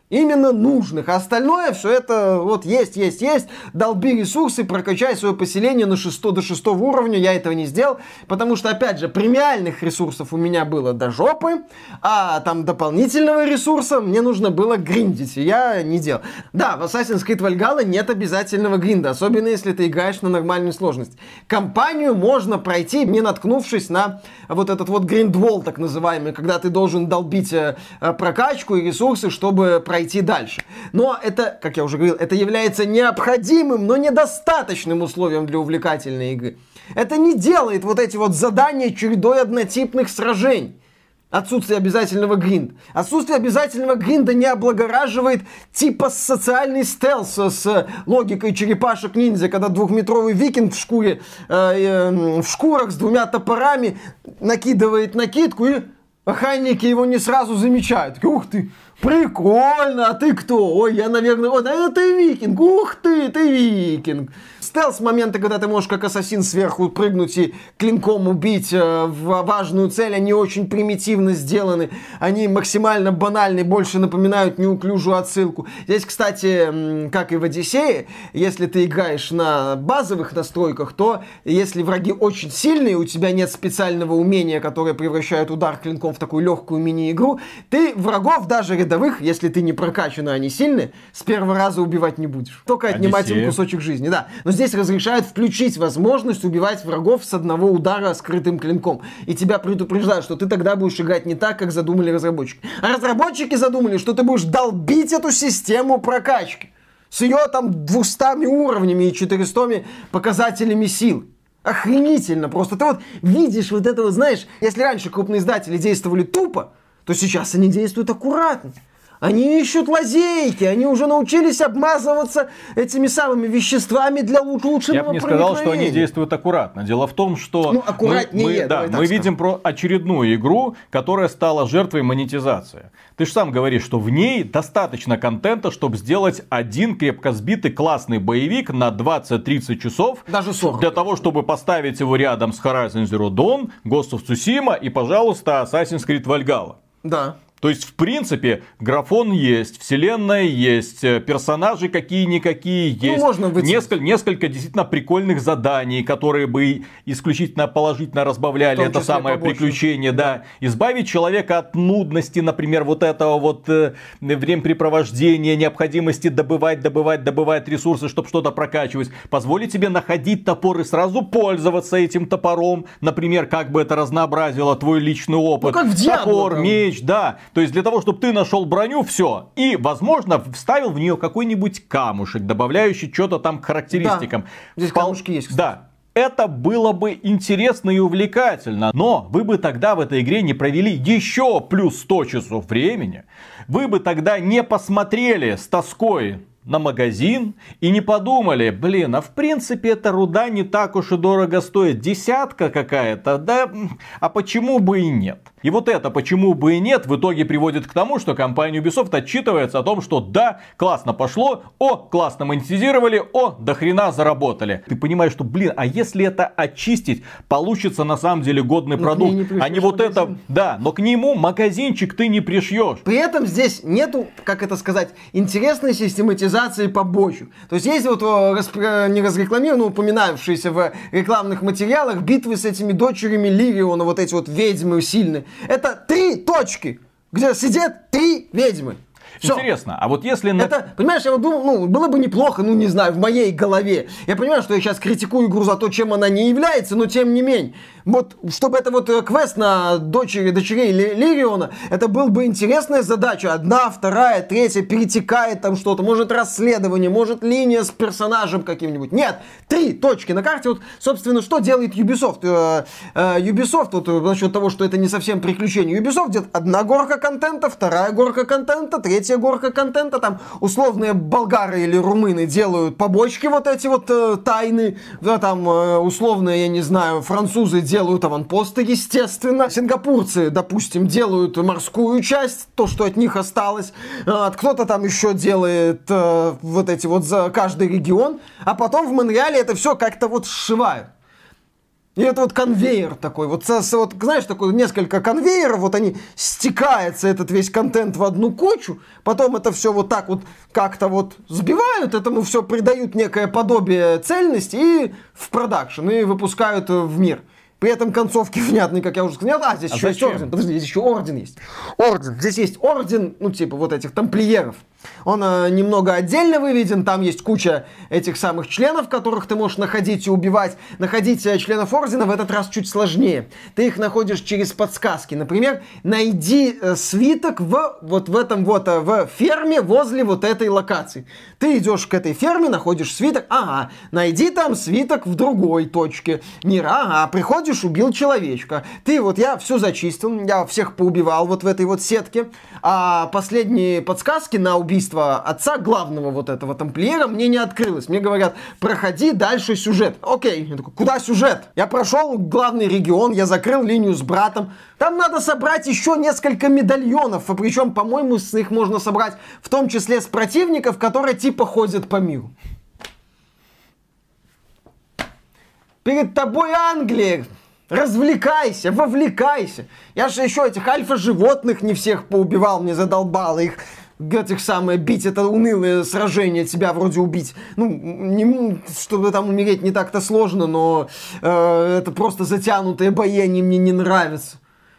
именно нужных. А остальное все это вот есть, есть, есть. Долби ресурсы, прокачай свое поселение на 6 до 6 уровня. Я этого не сделал, потому что, опять же, премиальных ресурсов у меня было до жопы, а там дополнительного ресурса мне нужно было гриндить, и я не делал. Да, в Assassin's Creed Valhalla нет обязательного гринда, особенно если ты играешь на нормальную сложность. Компанию можно пройти, не наткнувшись на вот этот вот гриндвол, так называемый, когда ты должен долбить э, прокачку и ресурсы, чтобы пройти пройти дальше. Но это, как я уже говорил, это является необходимым, но недостаточным условием для увлекательной игры. Это не делает вот эти вот задания чередой однотипных сражений. Отсутствие обязательного гринда. Отсутствие обязательного гринда не облагораживает типа социальный стелс с логикой черепашек ниндзя, когда двухметровый викинг в шкуре, э, э, в шкурах с двумя топорами накидывает накидку и охранники его не сразу замечают. Ух ты, Прикольно, а ты кто? Ой, я, наверное, вот, а это викинг. Ух ты, ты викинг стелс-моменты, когда ты можешь как ассасин сверху прыгнуть и клинком убить э, в важную цель, они очень примитивно сделаны. Они максимально банальны, больше напоминают неуклюжую отсылку. Здесь, кстати, как и в Одиссее, если ты играешь на базовых настройках, то если враги очень сильные, у тебя нет специального умения, которое превращает удар клинком в такую легкую мини-игру, ты врагов, даже рядовых, если ты не прокачан, а они сильные, с первого раза убивать не будешь. Только отнимать Одиссея. им кусочек жизни, да. Но здесь разрешают включить возможность убивать врагов с одного удара скрытым клинком. И тебя предупреждают, что ты тогда будешь играть не так, как задумали разработчики. А разработчики задумали, что ты будешь долбить эту систему прокачки. С ее там 200 уровнями и 400 показателями сил. Охренительно просто. Ты вот видишь вот это вот, знаешь, если раньше крупные издатели действовали тупо, то сейчас они действуют аккуратно. Они ищут лазейки, они уже научились обмазываться этими самыми веществами для улучшенного Я бы не сказал, что они действуют аккуратно. Дело в том, что ну, аккуратнее, мы, мы, да, мы видим про очередную игру, которая стала жертвой монетизации. Ты же сам говоришь, что в ней достаточно контента, чтобы сделать один крепко сбитый классный боевик на 20-30 часов. Даже 40. Для того, чтобы поставить его рядом с Horizon Zero Dawn, Ghost of Tsushima и, пожалуйста, Assassin's Creed Valhalla. Да. То есть, в принципе, графон есть, вселенная есть, э, персонажи какие-никакие ну, есть. Ну, можно выйти. несколько, несколько действительно прикольных заданий, которые бы исключительно положительно разбавляли это самое побольше. приключение. Да. Избавить человека от нудности, например, вот этого вот э, времяпрепровождения, необходимости добывать, добывать, добывать ресурсы, чтобы что-то прокачивать. Позволить тебе находить топор и сразу пользоваться этим топором. Например, как бы это разнообразило твой личный опыт. Ну, как в Диабло, Топор, там. меч, да. То есть для того, чтобы ты нашел броню, все. И, возможно, вставил в нее какой-нибудь камушек, добавляющий что-то там к характеристикам. Да. Здесь Пол... камушки есть, кстати. Да. Это было бы интересно и увлекательно, но вы бы тогда в этой игре не провели еще плюс 100 часов времени. Вы бы тогда не посмотрели с тоской на магазин и не подумали, блин, а в принципе эта руда не так уж и дорого стоит, десятка какая-то, да, а почему бы и нет? И вот это почему бы и нет в итоге приводит к тому, что компания Ubisoft отчитывается о том, что да, классно пошло, о, классно монетизировали, о, до хрена заработали. Ты понимаешь, что, блин, а если это очистить, получится на самом деле годный но продукт, не а не вот магазин. это, да, но к нему магазинчик ты не пришьешь. При этом здесь нету, как это сказать, интересной систематизации побочек. То есть есть вот распро... не разрекламированные, упоминавшиеся в рекламных материалах битвы с этими дочерями Лириона, вот эти вот ведьмы сильные. Это три точки, где сидят три ведьмы. Все. Интересно, а вот если... Это, понимаешь, я вот думал, ну, было бы неплохо, ну, не знаю, в моей голове. Я понимаю, что я сейчас критикую игру за то, чем она не является, но тем не менее вот, чтобы это вот э, квест на дочери, дочерей Лириона, это был бы интересная задача. Одна, вторая, третья, перетекает там что-то. Может расследование, может линия с персонажем каким-нибудь. Нет, три точки на карте. Вот, собственно, что делает Ubisoft? Э, э, Ubisoft, вот насчет того, что это не совсем приключение. Ubisoft делает одна горка контента, вторая горка контента, третья горка контента. Там условные болгары или румыны делают побочки вот эти вот тайны. Да, там условные, я не знаю, французы делают аванпосты, естественно. Сингапурцы, допустим, делают морскую часть, то, что от них осталось. А, кто-то там еще делает э, вот эти вот за каждый регион. А потом в Монреале это все как-то вот сшивают. И это вот конвейер такой, вот, вот знаешь, такой несколько конвейеров, вот они стекается этот весь контент в одну кучу, потом это все вот так вот как-то вот сбивают, этому все придают некое подобие цельности и в продакшн, и выпускают в мир. При этом концовки внятные, как я уже сказал. А, здесь а еще зачем? есть орден. Подожди, здесь еще орден есть. Орден. Здесь есть орден, ну, типа вот этих тамплиеров. Он э, немного отдельно выведен, там есть куча этих самых членов, которых ты можешь находить и убивать. Находить э, членов Ордена в этот раз чуть сложнее. Ты их находишь через подсказки. Например, найди э, свиток в, вот в этом вот, э, в ферме возле вот этой локации. Ты идешь к этой ферме, находишь свиток, ага, найди там свиток в другой точке мира, ага, приходишь, убил человечка. Ты вот, я все зачистил, я всех поубивал вот в этой вот сетке, а последние подсказки на убийство убийство отца главного вот этого тамплиера мне не открылось. Мне говорят, проходи дальше сюжет. Окей, я такой, куда сюжет? Я прошел главный регион, я закрыл линию с братом. Там надо собрать еще несколько медальонов, а причем, по-моему, с них можно собрать в том числе с противников, которые типа ходят по миру. Перед тобой Англия, Развлекайся, вовлекайся. Я же еще этих альфа-животных не всех поубивал, мне задолбало их этих самых бить, это унылое сражение, тебя вроде убить. Ну, не, чтобы там умереть не так-то сложно, но э, это просто затянутые бои, они мне не нравятся.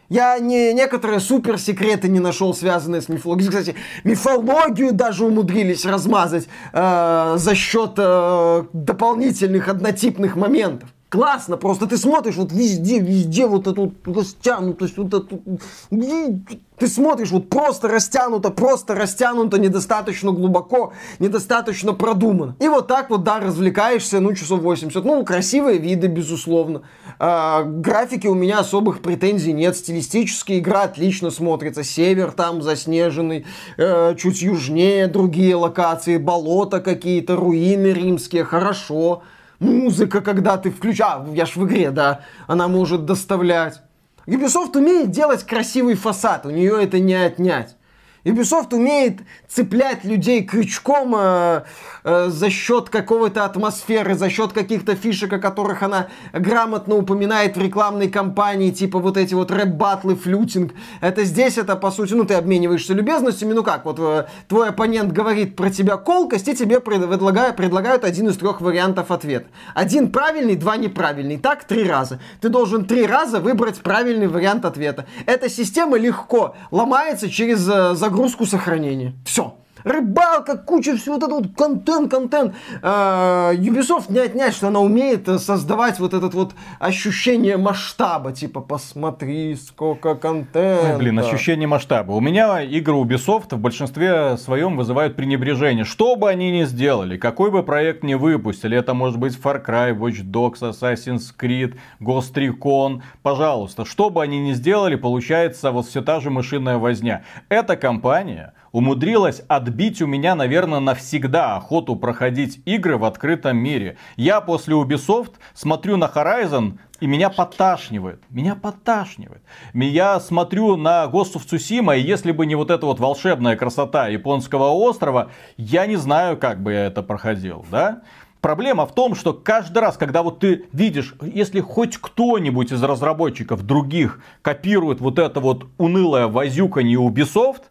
Я не, некоторые суперсекреты не нашел, связанные с мифологией. Кстати, мифологию даже умудрились размазать э, за счет э, дополнительных однотипных моментов. Классно, просто ты смотришь вот везде, везде вот эту растянутость, вот эту... Ты смотришь вот просто растянуто, просто растянуто, недостаточно глубоко, недостаточно продумано. И вот так вот, да, развлекаешься, ну, часов 80. Ну, красивые виды, безусловно. А, графики у меня особых претензий нет. Стилистически игра отлично смотрится. Север там заснеженный, э, чуть южнее другие локации, болота какие-то, руины римские, хорошо музыка, когда ты включаешь, я ж в игре, да, она может доставлять. Ubisoft умеет делать красивый фасад, у нее это не отнять. Ubisoft умеет цеплять людей крючком э, э, за счет какой-то атмосферы, за счет каких-то фишек, о которых она грамотно упоминает в рекламной кампании, типа вот эти вот рэп-батлы, флютинг. Это здесь, это по сути, ну ты обмениваешься любезностями, ну как, вот э, твой оппонент говорит про тебя колкость, и тебе предлагают, предлагают один из трех вариантов ответа. Один правильный, два неправильный. Так три раза. Ты должен три раза выбрать правильный вариант ответа. Эта система легко ломается через э, загрузку сохранения. Все. Рыбалка, куча всего вот этого вот контент, контент. А, Ubisoft не отнять, что она умеет э, создавать вот этот вот ощущение масштаба. Типа, посмотри, сколько контента. Ой, блин, ощущение масштаба. У меня игры Ubisoft в большинстве своем вызывают пренебрежение. Что бы они ни сделали, какой бы проект ни выпустили, это может быть Far Cry, Watch Dogs, Assassin's Creed, Ghost Recon, пожалуйста, что бы они ни сделали, получается вот все та же мышиная возня. Эта компания умудрилась отбить у меня, наверное, навсегда охоту проходить игры в открытом мире. Я после Ubisoft смотрю на Horizon, и меня подташнивает. Меня подташнивает. Я смотрю на Ghost of Tsushima, и если бы не вот эта вот волшебная красота японского острова, я не знаю, как бы я это проходил, да? Проблема в том, что каждый раз, когда вот ты видишь, если хоть кто-нибудь из разработчиков других копирует вот это вот унылое возюканье Ubisoft,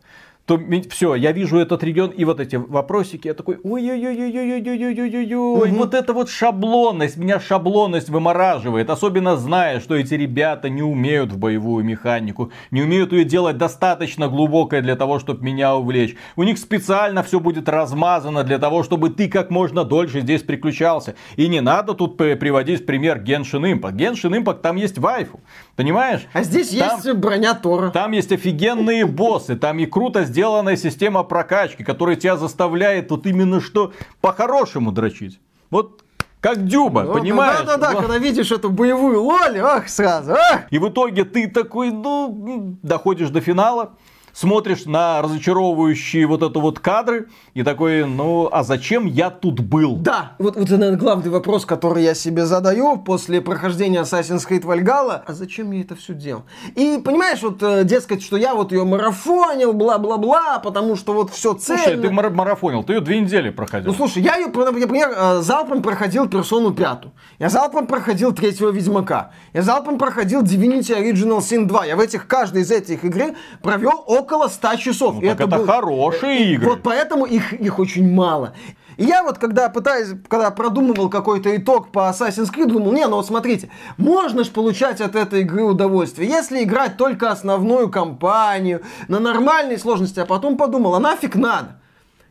то все, я вижу этот регион и вот эти вопросики, я такой, ой-ой-ой-ой-ой-ой-ой-ой-ой, вот это вот шаблонность, меня шаблонность вымораживает, особенно зная, что эти ребята не умеют в боевую механику, не умеют ее делать достаточно глубокой для того, чтобы меня увлечь. У них специально все будет размазано для того, чтобы ты как можно дольше здесь приключался. И не надо тут приводить пример Genshin Impact. Genshin Impact там есть вайфу, понимаешь? А здесь там, есть броня Тора. Там есть офигенные боссы, там и круто сделанная система прокачки, которая тебя заставляет вот именно что по-хорошему дрочить. Вот как Дюба, ну, понимаешь? Да-да-да, вот. когда видишь эту боевую лоль, ах, сразу, ах! И в итоге ты такой, ну, доходишь до финала, смотришь на разочаровывающие вот это вот кадры и такой, ну, а зачем я тут был? Да, вот, вот это, наверное, главный вопрос, который я себе задаю после прохождения Assassin's Creed Valhalla. А зачем я это все делал? И понимаешь, вот, э, дескать, что я вот ее марафонил, бла-бла-бла, потому что вот все цельно. Слушай, ты марафонил, ты ее две недели проходил. Ну, слушай, я ее, например, э, залпом проходил персону пятую. Я залпом проходил третьего Ведьмака. Я залпом проходил Divinity Original Sin 2. Я в этих, каждой из этих игр провел около 100 часов. Ну, это, это был... хорошие игры. Вот поэтому их, их очень мало. И я вот, когда пытаюсь, когда продумывал какой-то итог по Assassin's Creed, думал, не, ну вот смотрите, можно же получать от этой игры удовольствие, если играть только основную кампанию, на нормальной сложности, а потом подумал, а нафиг надо?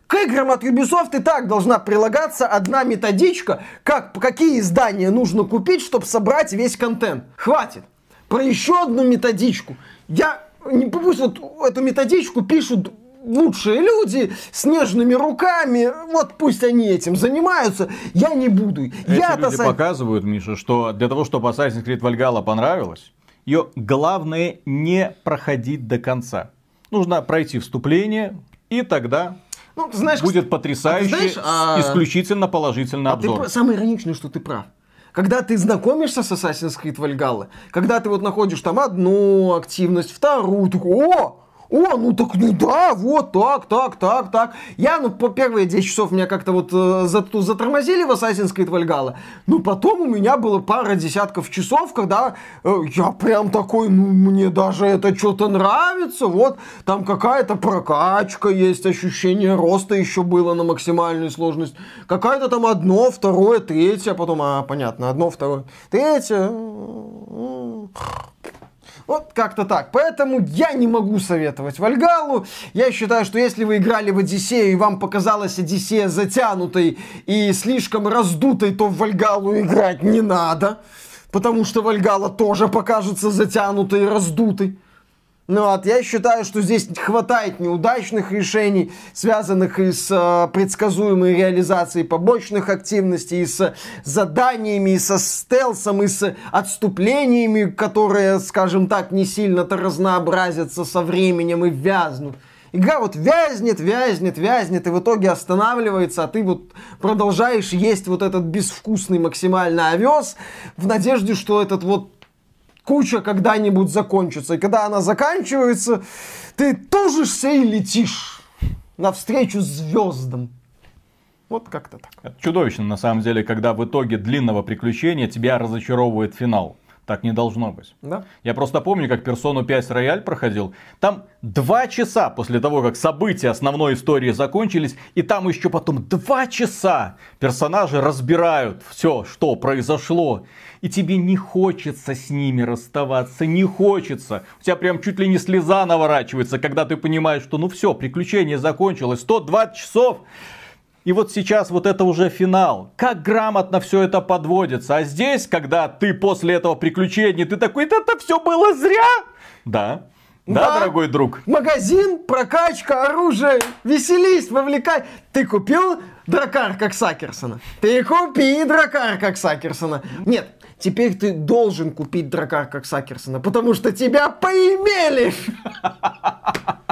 К играм от Ubisoft и так должна прилагаться одна методичка, как, какие издания нужно купить, чтобы собрать весь контент. Хватит. Про еще одну методичку. Я пусть вот эту методичку пишут лучшие люди с нежными руками, вот пусть они этим занимаются, я не буду. Эти я люди сам... показывают, Миша, что для того, чтобы Assassin's Creed Valhalla понравилось, ее главное не проходить до конца. Нужно пройти вступление, и тогда ну, знаешь, будет потрясающий, а знаешь, а... исключительно положительный а обзор. Ты, самое ироничное, что ты прав когда ты знакомишься с Assassin's Creed Valhalla, когда ты вот находишь там одну активность, вторую, такой, о, о, ну так, ну да, вот так, так, так, так. Я, ну, по первые 10 часов меня как-то вот э, затормозили в Assassin's Creed Valhalla. Но потом у меня было пара десятков часов, когда э, я прям такой, ну, мне даже это что-то нравится. Вот, там какая-то прокачка есть, ощущение роста еще было на максимальную сложность. Какая-то там одно, второе, третье, а потом, а, понятно, одно, второе, третье. Вот как-то так. Поэтому я не могу советовать Вальгалу. Я считаю, что если вы играли в Одиссею и вам показалась Одиссея затянутой и слишком раздутой, то в Вальгалу играть не надо. Потому что Вальгала тоже покажется затянутой и раздутой. Ну вот, я считаю, что здесь хватает неудачных решений, связанных и с э, предсказуемой реализацией побочных активностей, и с заданиями, и со стелсом, и с отступлениями, которые, скажем так, не сильно-то разнообразятся со временем и вязнут. Игра вот вязнет, вязнет, вязнет, и в итоге останавливается, а ты вот продолжаешь есть вот этот безвкусный максимально овес в надежде, что этот вот куча когда-нибудь закончится. И когда она заканчивается, ты тужишься и летишь навстречу звездам. Вот как-то так. Это чудовищно, на самом деле, когда в итоге длинного приключения тебя разочаровывает финал. Так не должно быть. Да. Я просто помню, как персону 5 рояль проходил. Там два часа после того, как события основной истории закончились, и там еще потом два часа персонажи разбирают все, что произошло. И тебе не хочется с ними расставаться, не хочется. У тебя прям чуть ли не слеза наворачивается, когда ты понимаешь, что ну все, приключение закончилось. 120 часов и вот сейчас вот это уже финал. Как грамотно все это подводится. А здесь, когда ты после этого приключения, ты такой, это все было зря. Да. Да, да, дорогой друг. Магазин, прокачка, оружие, веселись, вовлекай. Ты купил дракар как Сакерсона? Ты купи дракар как Сакерсона. Нет, теперь ты должен купить дракар как Сакерсона, потому что тебя поимели.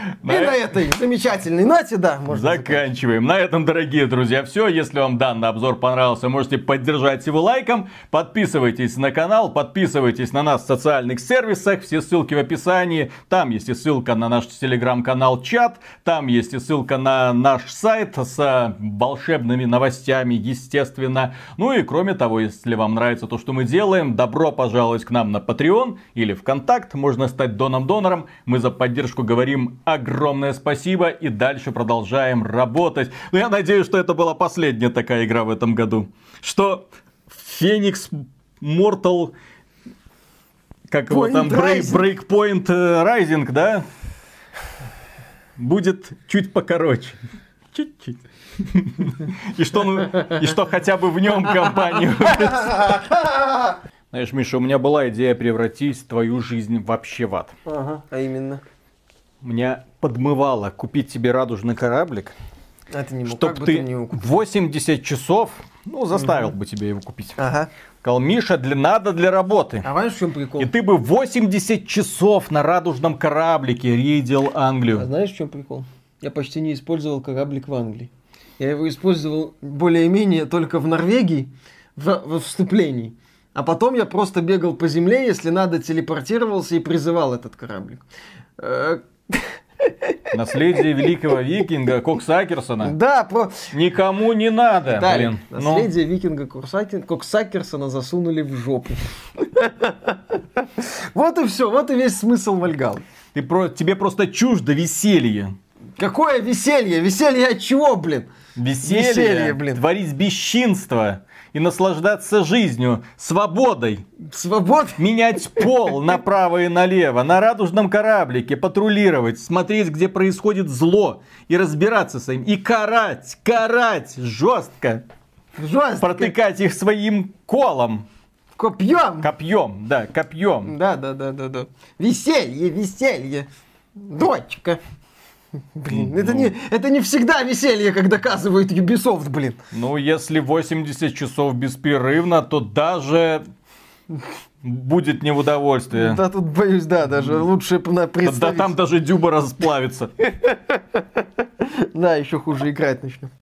И на этой замечательной ноте, да, можно Заканчиваем. На этом, дорогие друзья, все. Если вам данный обзор понравился, можете поддержать его лайком. Подписывайтесь на канал, подписывайтесь на нас в социальных сервисах. Все ссылки в описании. Там есть и ссылка на наш телеграм-канал чат. Там есть и ссылка на наш сайт с волшебными новостями, естественно. Ну и кроме того, если вам нравится то, что мы делаем, добро пожаловать к нам на Patreon или ВКонтакт. Можно стать доном-донором. Мы за поддержку говорим огромное спасибо и дальше продолжаем работать. Но я надеюсь, что это была последняя такая игра в этом году. Что Феникс Mortal как его там, Breakpoint э, Rising, да? Будет чуть покороче. Чуть-чуть. И что, ну, и что хотя бы в нем компанию. Знаешь, Миша, у меня была идея превратить твою жизнь вообще в ад. Ага, а именно? Меня подмывало купить тебе радужный кораблик. Это не чтоб ты, ты не 80 часов, ну, заставил угу. бы тебе его купить. Ага. Сказал, Миша, для, надо для работы. А знаешь, в чем прикол? И ты бы 80 часов на радужном кораблике рейдил Англию. А знаешь, в чем прикол? Я почти не использовал кораблик в Англии. Я его использовал более-менее только в Норвегии, в, в вступлении. А потом я просто бегал по земле, если надо, телепортировался и призывал этот кораблик. Наследие великого викинга Коксакерсона. Да, про... Никому не надо, да, блин. Ну. Наследие ну... викинга Коксакерсона засунули в жопу. Вот и все, вот и весь смысл Вальгал. Ты про... Тебе просто чуждо веселье. Какое веселье? Веселье от чего, блин? Веселье, веселье блин. творить бесчинство и наслаждаться жизнью, свободой. Свободой? Менять пол направо и налево, на радужном кораблике, патрулировать, смотреть, где происходит зло, и разбираться с ним, и карать, карать жестко. Жестко. Протыкать их своим колом. Копьем. Копьем, да, копьем. Да, да, да, да, да. Веселье, веселье. Дочка. Блин, ну... это, не, это не всегда веселье, как доказывает Ubisoft, блин. Ну, если 80 часов беспрерывно, то даже будет не в удовольствие. Да, тут боюсь, да, даже лучше представить. Да там даже дюба расплавится. Да, еще хуже играть начнем.